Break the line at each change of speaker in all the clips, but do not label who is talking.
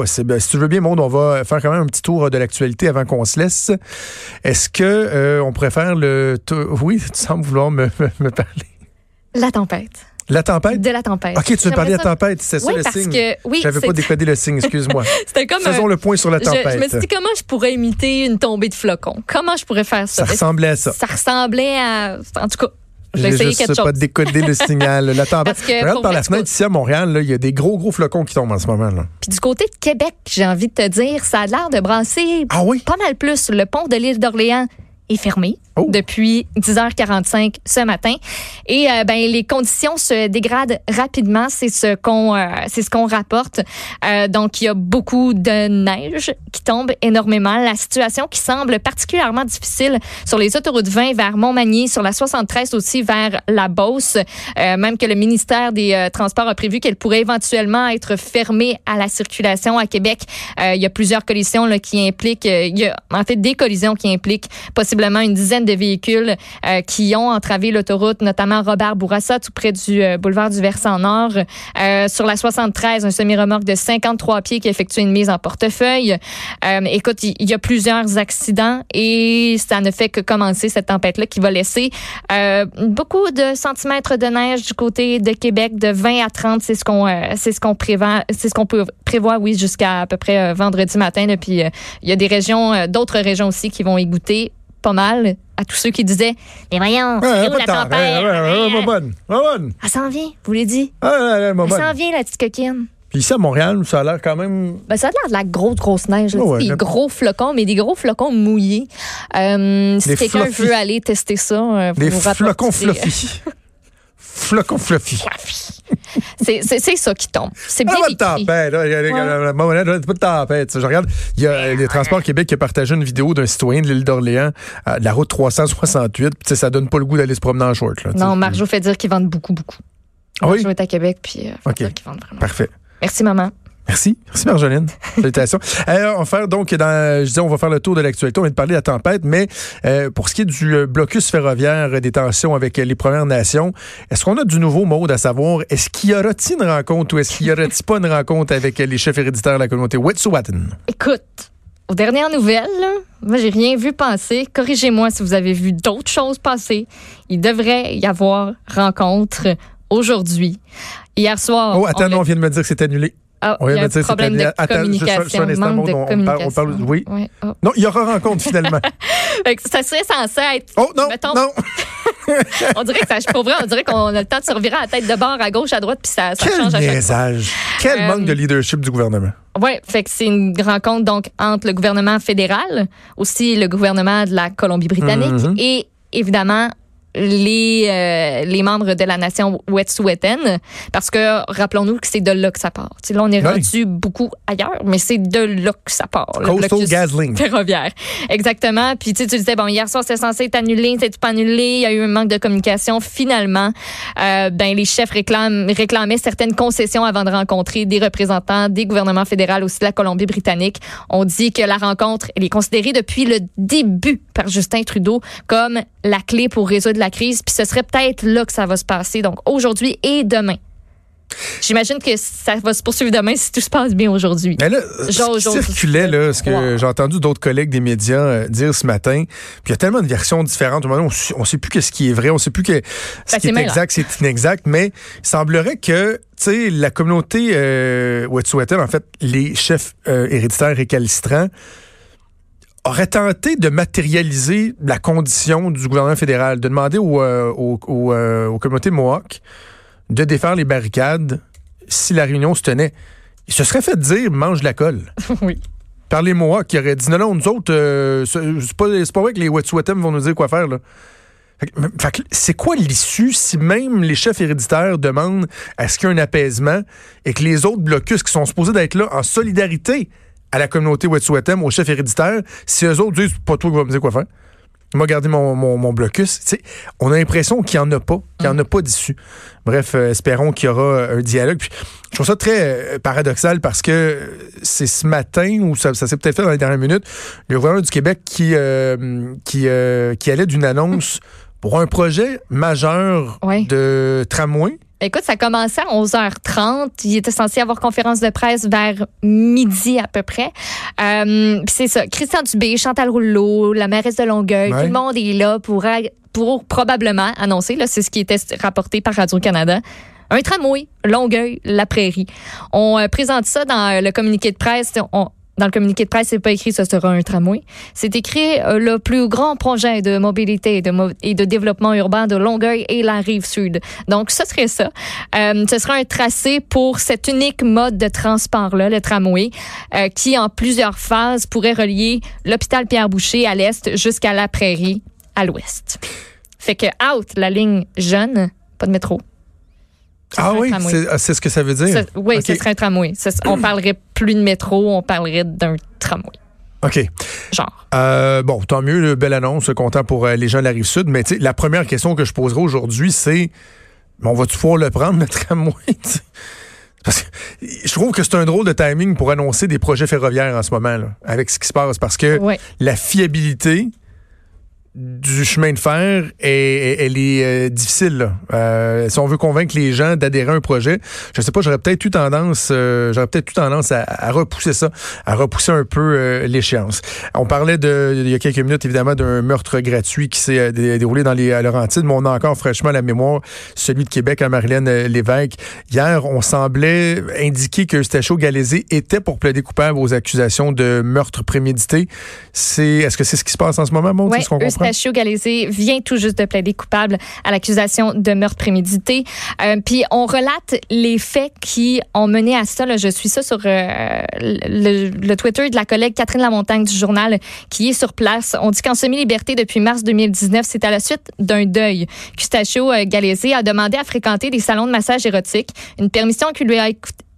possible. Si tu veux bien, Maud, on va faire quand même un petit tour de l'actualité avant qu'on se laisse. Est-ce que euh, on pourrait faire le? Oui, tu sembles vouloir me, me, me parler.
La tempête.
La tempête?
De la tempête.
OK, tu veux parler de la tempête, c'est ça
Oui,
le
parce
signe?
que- oui,
J'avais pas décodé le signe, excuse-moi.
C'était comme
Faisons
un-
le point sur la
je,
tempête.
je me suis dit comment je pourrais imiter une tombée de flocons? Comment je pourrais faire ça?
ça ressemblait à ça.
Ça ressemblait à. En tout cas, j'ai essayé
juste
quelque chose.
pas décodé le signal. La tempête. Regarde par la fenêtre ici à Montréal, il y a des gros, gros flocons qui tombent en ce moment. Là.
Puis du côté de Québec, j'ai envie de te dire, ça a l'air de brasser
Ah oui?
pas mal plus. Le pont de l'île d'Orléans est fermé
Oh.
depuis 10h45 ce matin. Et euh, ben les conditions se dégradent rapidement. C'est ce qu'on euh, c'est ce qu'on rapporte. Euh, donc il y a beaucoup de neige qui tombe énormément. La situation qui semble particulièrement difficile sur les autoroutes 20 vers Montmagny sur la 73 aussi vers la Beauce. Même que le ministère des Transports a prévu qu'elle pourrait éventuellement être fermée à la circulation à Québec. Il y a plusieurs collisions là, qui impliquent il y a en fait des collisions qui impliquent possiblement une dizaine de véhicules euh, qui ont entravé l'autoroute, notamment Robert Bourassa, tout près du euh, boulevard du Versant Nord. Euh, sur la 73, un semi-remorque de 53 pieds qui effectue une mise en portefeuille. Écoute, il y, a plusieurs accidents et ça ne fait que commencer cette tempête-là qui va laisser beaucoup de centimètres de neige du côté de Québec, de 20 à 30, c'est ce qu'on c'est ce qu'on prévoit, c'est ce qu'on peut prévoir, oui, jusqu'à à peu près vendredi matin. là. Puis il y a des régions, d'autres régions aussi qui vont égoutter pas mal à tous ceux qui disaient Mais voyons,
Ouais,
c'est où la tempête?
Ouais, ouais, ouais, ouais, bonne. Ouais, bonne.
Elle s'en vient, vous l'avez dit. Elle s'en vient, la petite coquine.
Puis ici à Montréal, ça a l'air quand même.
Ben, ça a l'air de la grosse, grosse neige. là.
Oh,
des gros flocons, mais des gros flocons mouillés. Euh, si
Des
quelqu'un veut aller tester ça, euh, vous
Des
vous
flocons
rapportez-
fluffy. flocons fluffy.
C'est ça qui tombe. C'est
Ah,
bien
pas de tempête. Pas de tempête. Je regarde, il y a les Transports Québec qui a partagé une vidéo d'un citoyen de l'île d'Orléans, euh, de la route 368. Puis, ça donne pas le goût d'aller se promener en short. Là.
Non, Marjo fait dire qu'ils vendent beaucoup, beaucoup.
Ah oui?
Marjo est à Québec, puis euh, dire qu'ils vendent vraiment.
Parfait.
Merci, maman.
Merci. Merci, Marjolaine. Salutations. Euh, on va faire donc, dans, je disais, on va faire le tour de l'actualité. On vient de parler de la tempête, mais euh, pour ce qui est du euh, blocus ferroviaire euh, des tensions avec les Premières Nations, est-ce qu'on a du nouveau mode à savoir? Est-ce qu'il y aura-t-il une rencontre ou est-ce qu'il y aura-t-il pas une rencontre avec les chefs héréditaires de la communauté Wet'suwet'en?
Écoute, aux dernières nouvelles, moi, j'ai rien vu passer. Corrigez-moi si vous avez vu d'autres choses passer. Il devrait y avoir rencontre aujourd'hui. Hier soir.
Oh, attends,
on
non, on vient de me dire que c'est annulé.
Ah,
On
il y a un problème de.
Attends,
communication,
juste un instant,
manque
Maud,
de
on parle-
communication.
on parle- oui.
Oh.
Non, il y aura rencontre finalement.
Ça serait censé être.
Oh non,
Mettons-
non.
On dirait que ça, pour vrai, on dirait qu'on a le temps de se revirer à la tête de bord, à gauche, à droite, puis ça, ça
Quel
change à chaque fois.
niaisage. Quel
Euh,
manque de leadership du gouvernement.
Oui, fait que c'est une rencontre donc entre le gouvernement fédéral, aussi le gouvernement de la Colombie-Britannique
Mhm.
et évidemment les euh, les membres de la nation Wet'suwet'en parce que rappelons-nous que c'est de là que ça part. Tu sais, là on est
Oui.
rendu beaucoup ailleurs, mais c'est de là que ça part.
Coastal Gasling.
ferroviaire. Exactement. Puis tu sais, tu disais bon hier soir c'était censé être annulé, c'est pas annulé, il y a eu un manque de communication. Finalement, euh, ben les chefs réclament réclamaient certaines concessions avant de rencontrer des représentants des gouvernements fédéraux aussi de la Colombie-Britannique. On dit que la rencontre elle est considérée depuis le début par Justin Trudeau comme la clé pour résoudre la crise. Puis ce serait peut-être là que ça va se passer. Donc aujourd'hui et demain. J'imagine que ça va se poursuivre demain si tout se passe bien aujourd'hui.
Mais là,
Genre,
ce qui circulait, là, ce que
Wow.
j'ai entendu d'autres collègues des médias euh, dire ce matin, puis il y a tellement de versions différentes. Au moment on ne sait plus ce qui est vrai, on ne sait plus que ce
Ben,
qui est exact, c'est inexact, mais il semblerait que, tu sais, la communauté euh, Wet'suwet'en, en fait, les chefs euh, héréditaires récalcitrants, auraient tenté de matérialiser la condition du gouvernement fédéral, de demander aux, euh, aux, aux, euh, aux communautés Mohawk de défaire les barricades si la réunion se tenait. Il se serait fait dire mange la colle
oui.
par les Mohawks qui auraient dit non, non, nous autres, euh, c'est pas, c'est pas vrai que les Wet'suwet'en vont nous dire quoi faire. Là. C'est quoi l'issue si même les chefs héréditaires demandent à ce qu'il y ait un apaisement et que les autres blocus qui sont supposés d'être là en solidarité à la communauté Wet'suwet'en, aux chefs héréditaires, si eux autres disent pas toi qui vas me dire quoi faire. Il m'a gardé mon, mon, mon blocus. On a l'impression qu'il n'y en a pas, qu'il n'y en a pas d'issue. Bref, euh, espérons qu'il y aura euh, un dialogue. Puis, je trouve ça très euh, paradoxal parce que c'est ce matin, ou ça, ça s'est peut-être fait dans les dernières minutes, le gouvernement du Québec qui, euh, qui, qui allait d'une annonce pour un projet majeur
Ouais.
de tramway
Écoute, ça commençait à 11h30. Il était censé avoir conférence de presse vers midi à peu près. Euh, c'est ça. Christian Dubé, Chantal Rouleau, la mairesse de Longueuil, tout le monde est là pour, pour probablement annoncer, là, c'est ce qui était rapporté par Radio-Canada, un tramway, Longueuil, la prairie. On euh, présente ça dans le communiqué de presse. On, dans le communiqué de presse, c'est pas écrit ce sera un tramway. C'est écrit euh, le plus grand projet de mobilité et de, et de, développement urbain de Longueuil et la rive sud. Donc, ce serait ça. Euh, ce sera un tracé pour cet unique mode de transport-là, le tramway, euh, qui en plusieurs phases pourrait relier l'hôpital Pierre-Boucher à l'est jusqu'à la prairie à l'ouest. Fait que out la ligne jeune, pas de métro.
Ah oui, ah, c'est ce que ça veut dire.
oui, ce serait un tramway. On parlerait plus de métro, on parlerait d'un tramway.
OK.
Genre.
Euh, bon, tant mieux, belle annonce, content pour euh, les gens de la rive sud. Mais la première question que je poserai aujourd'hui, c'est on va-tu pouvoir le prendre, le tramway? Parce que je trouve que c'est un drôle de timing pour annoncer des projets ferroviaires en ce moment, avec ce qui se passe. Parce que la fiabilité, du chemin de fer, et, elle est euh, difficile. Euh, si on veut convaincre les gens d'adhérer à un projet, je sais pas, j'aurais peut-être eu tendance, euh, j'aurais peut-être eu tendance à, repousser ça, à repousser un peu l'échéance. On parlait de, il y a quelques minutes évidemment d'un meurtre gratuit qui s'est déroulé dans les Laurentides, mais on a encore fraîchement la mémoire celui de Québec à Marilène Lévesque. Hier, on semblait indiquer que Eustachio Galézé était pour plaider coupable aux accusations de meurtre prémédité. C'est, est-ce que c'est ce qui se passe en ce moment, Maud? ce qu'on comprend?
Eustachio Galézé vient tout juste de plaider coupable à l'accusation de meurtre prémédité. Euh, puis on relate les faits qui ont mené à ça. Je suis ça sur euh, le, Twitter de la collègue Catherine Lamontagne du journal qui est sur place. On dit qu'en semi-liberté depuis mars 2019, c'est à la suite d'un deuil qu'Eustachio euh, Galézé a demandé à fréquenter des salons de massage érotique, une permission qui lui a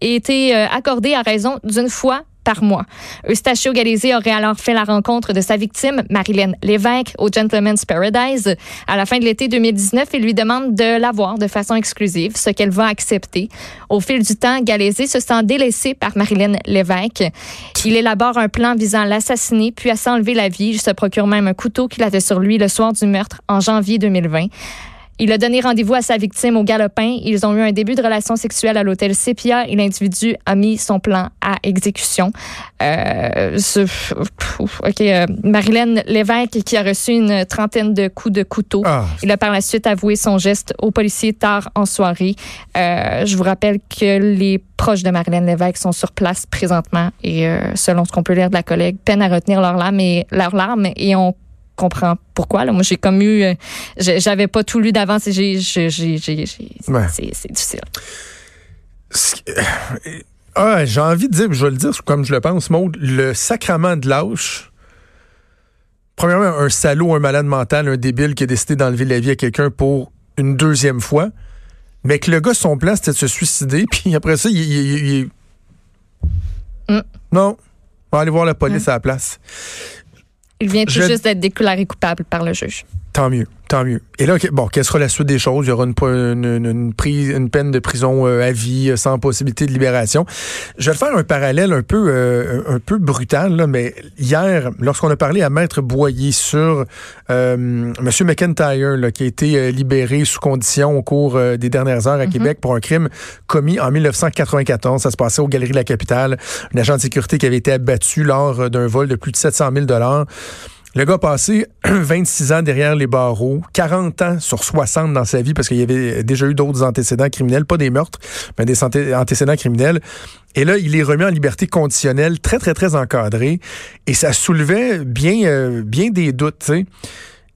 été accordée à raison d'une fois par mois. Eustachio Galizé aurait alors fait la rencontre de sa victime, Marilyn Lévesque, au Gentleman's Paradise. À la fin de l'été 2019, il lui demande de la voir de façon exclusive, ce qu'elle va accepter. Au fil du temps, Galézé se sent délaissé par Marilyn Lévesque. Il élabore un plan visant à l'assassiner, puis à s'enlever la vie. Il se procure même un couteau qu'il avait sur lui le soir du meurtre en janvier 2020. Il a donné rendez-vous à sa victime au galopin. Ils ont eu un début de relation sexuelle à l'hôtel Sepia et l'individu a mis son plan à exécution. Euh, OK. Euh, Marilyn Lévesque qui a reçu une trentaine de coups de couteau. Ah. Il a par la suite avoué son geste aux policiers tard en soirée. Euh, je vous rappelle que les proches de Marilyn Lévesque sont sur place présentement et euh, selon ce qu'on peut lire de la collègue, peine à retenir leurs larmes et leurs larmes et on comprends pourquoi. Là. Moi, j'ai comme eu. Euh, j'avais pas tout lu d'avance et j'ai. C'est difficile.
Ah, j'ai envie de dire, je vais le dire comme je le pense, Maud, le sacrement de lâche. Premièrement, un salaud, un malade mental, un débile qui a décidé d'enlever la vie à quelqu'un pour une deuxième fois. Mais que le gars, son plan, c'était de se suicider. Puis après ça, il. il, mm. Non. On va aller voir la police mm. à la place.
Il vient tout juste d'être déclaré coupable par le juge.
Tant mieux. Tant mieux. Et là, bon, quelle sera la suite des choses? Il y aura une, une, prise, une peine de prison euh, à vie euh, sans possibilité de libération. Je vais faire un parallèle un peu, euh, un peu brutal, là, mais hier, lorsqu'on a parlé à Maître Boyer sur M. McIntyre, là, qui a été libéré sous condition au cours des dernières heures à mm-hmm. Québec pour un crime commis en 1994, ça se passait aux Galeries de la Capitale, un agent de sécurité qui avait été abattu lors d'un vol de plus de 700 000 le gars a passé 26 ans derrière les barreaux, 40 ans sur 60 dans sa vie parce qu'il y avait déjà eu d'autres antécédents criminels, pas des meurtres, mais des antécédents criminels. Et là, il est remis en liberté conditionnelle, très, très, très encadré. Et ça soulevait bien, euh, des doutes,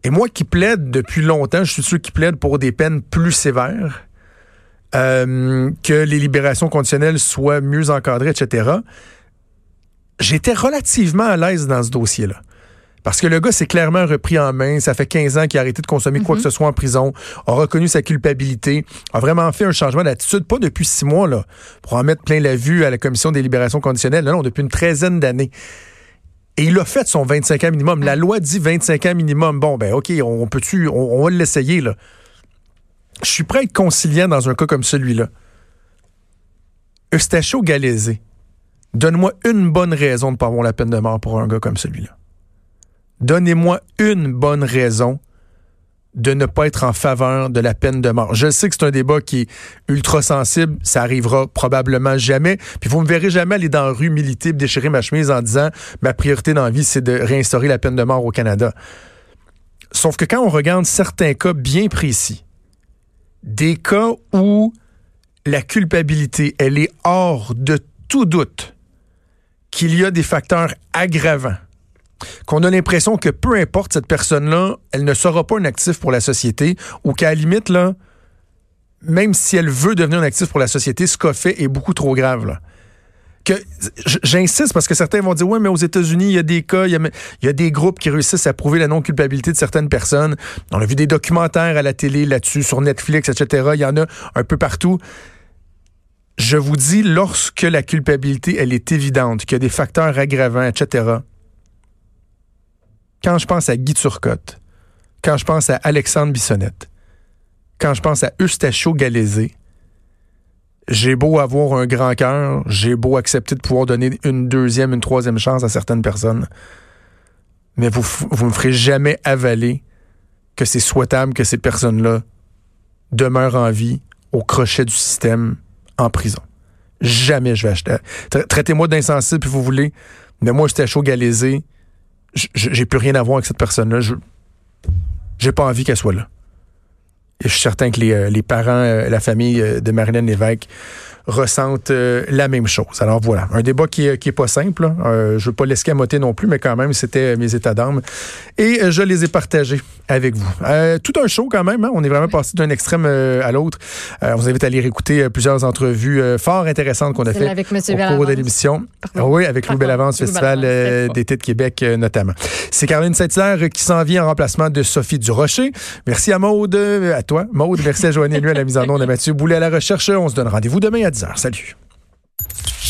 Et moi qui plaide depuis longtemps, je suis sûr qu'il plaide pour des peines plus sévères, euh, que les libérations conditionnelles soient mieux encadrées, etc. J'étais relativement à l'aise dans ce dossier-là. Parce que le gars s'est clairement repris en main. Ça fait 15 ans qu'il a arrêté de consommer quoi que mhm. ce soit en prison, a reconnu sa culpabilité, a vraiment fait un changement d'attitude, pas depuis six mois, là, pour en mettre plein la vue à la commission des libérations conditionnelles. Non, non depuis une treizaine d'années. Et il a fait son 25 ans minimum. La loi dit 25 ans minimum. Bon, ben, OK, on peut-tu, on, va l'essayer, là. Je suis prêt à être conciliant dans un cas comme celui-là. Eustachio Galézé, donne-moi une bonne raison de ne pas avoir la peine de mort pour un gars comme celui-là. Donnez-moi une bonne raison de ne pas être en faveur de la peine de mort. Je sais que c'est un débat qui est ultra sensible, ça arrivera probablement jamais. Puis vous me verrez jamais aller dans la rue militer, déchirer ma chemise en disant ma priorité dans la vie, c'est de réinstaurer la peine de mort au Canada. Sauf que quand on regarde certains cas bien précis, des cas où la culpabilité, elle est hors de tout doute qu'il y a des facteurs aggravants qu'on a l'impression que peu importe cette personne-là, elle ne sera pas un actif pour la société ou qu'à la limite, là, même si elle veut devenir un actif pour la société, ce qu'a fait est beaucoup trop grave. Que, j'insiste parce que certains vont dire, ouais, mais aux États-Unis, il y a des cas, il y a, des groupes qui réussissent à prouver la non-culpabilité de certaines personnes. On a vu des documentaires à la télé là-dessus, sur Netflix, etc. Il y en a un peu partout. Je vous dis, lorsque la culpabilité, elle est évidente, qu'il y a des facteurs aggravants, etc., quand je pense à Guy Turcotte, quand je pense à Alexandre Bissonnette, quand je pense à Eustachio Galézé, j'ai beau avoir un grand cœur, j'ai beau accepter de pouvoir donner une deuxième, une troisième chance à certaines personnes, mais vous vous me ferez jamais avaler que c'est souhaitable que ces personnes-là demeurent en vie au crochet du système en prison. Jamais je vais acheter. Traitez-moi d'insensible puis vous voulez, mais moi, Eustachio Galézé, j'ai plus rien à voir avec cette personne-là. J'ai pas envie qu'elle soit là. Et je suis certain que les, euh, les parents, euh, la famille euh, de Marilyn Lévesque ressentent la même chose. Alors voilà, un débat qui est, qui est pas simple. Hein. je veux pas l'escamoter non plus, mais quand même, c'était mes états d'âme. Et je les ai partagés avec vous. tout un show quand même. Hein. On est vraiment passé d'un extrême à l'autre. on vous invite à aller écouter plusieurs entrevues fort intéressantes qu'on a fait
avec
au cours de l'émission. oui, avec Louis Bellavance, Festival d'été de Québec notamment. C'est Caroline Saint-Hilaire qui s'en vient en remplacement de Sophie Durocher. Merci à Maude, à toi, Maude. Merci à Joanne lui à la mise en onde, à Mathieu Boulet à la recherche. On se donne rendez-vous demain à 10h. Salut.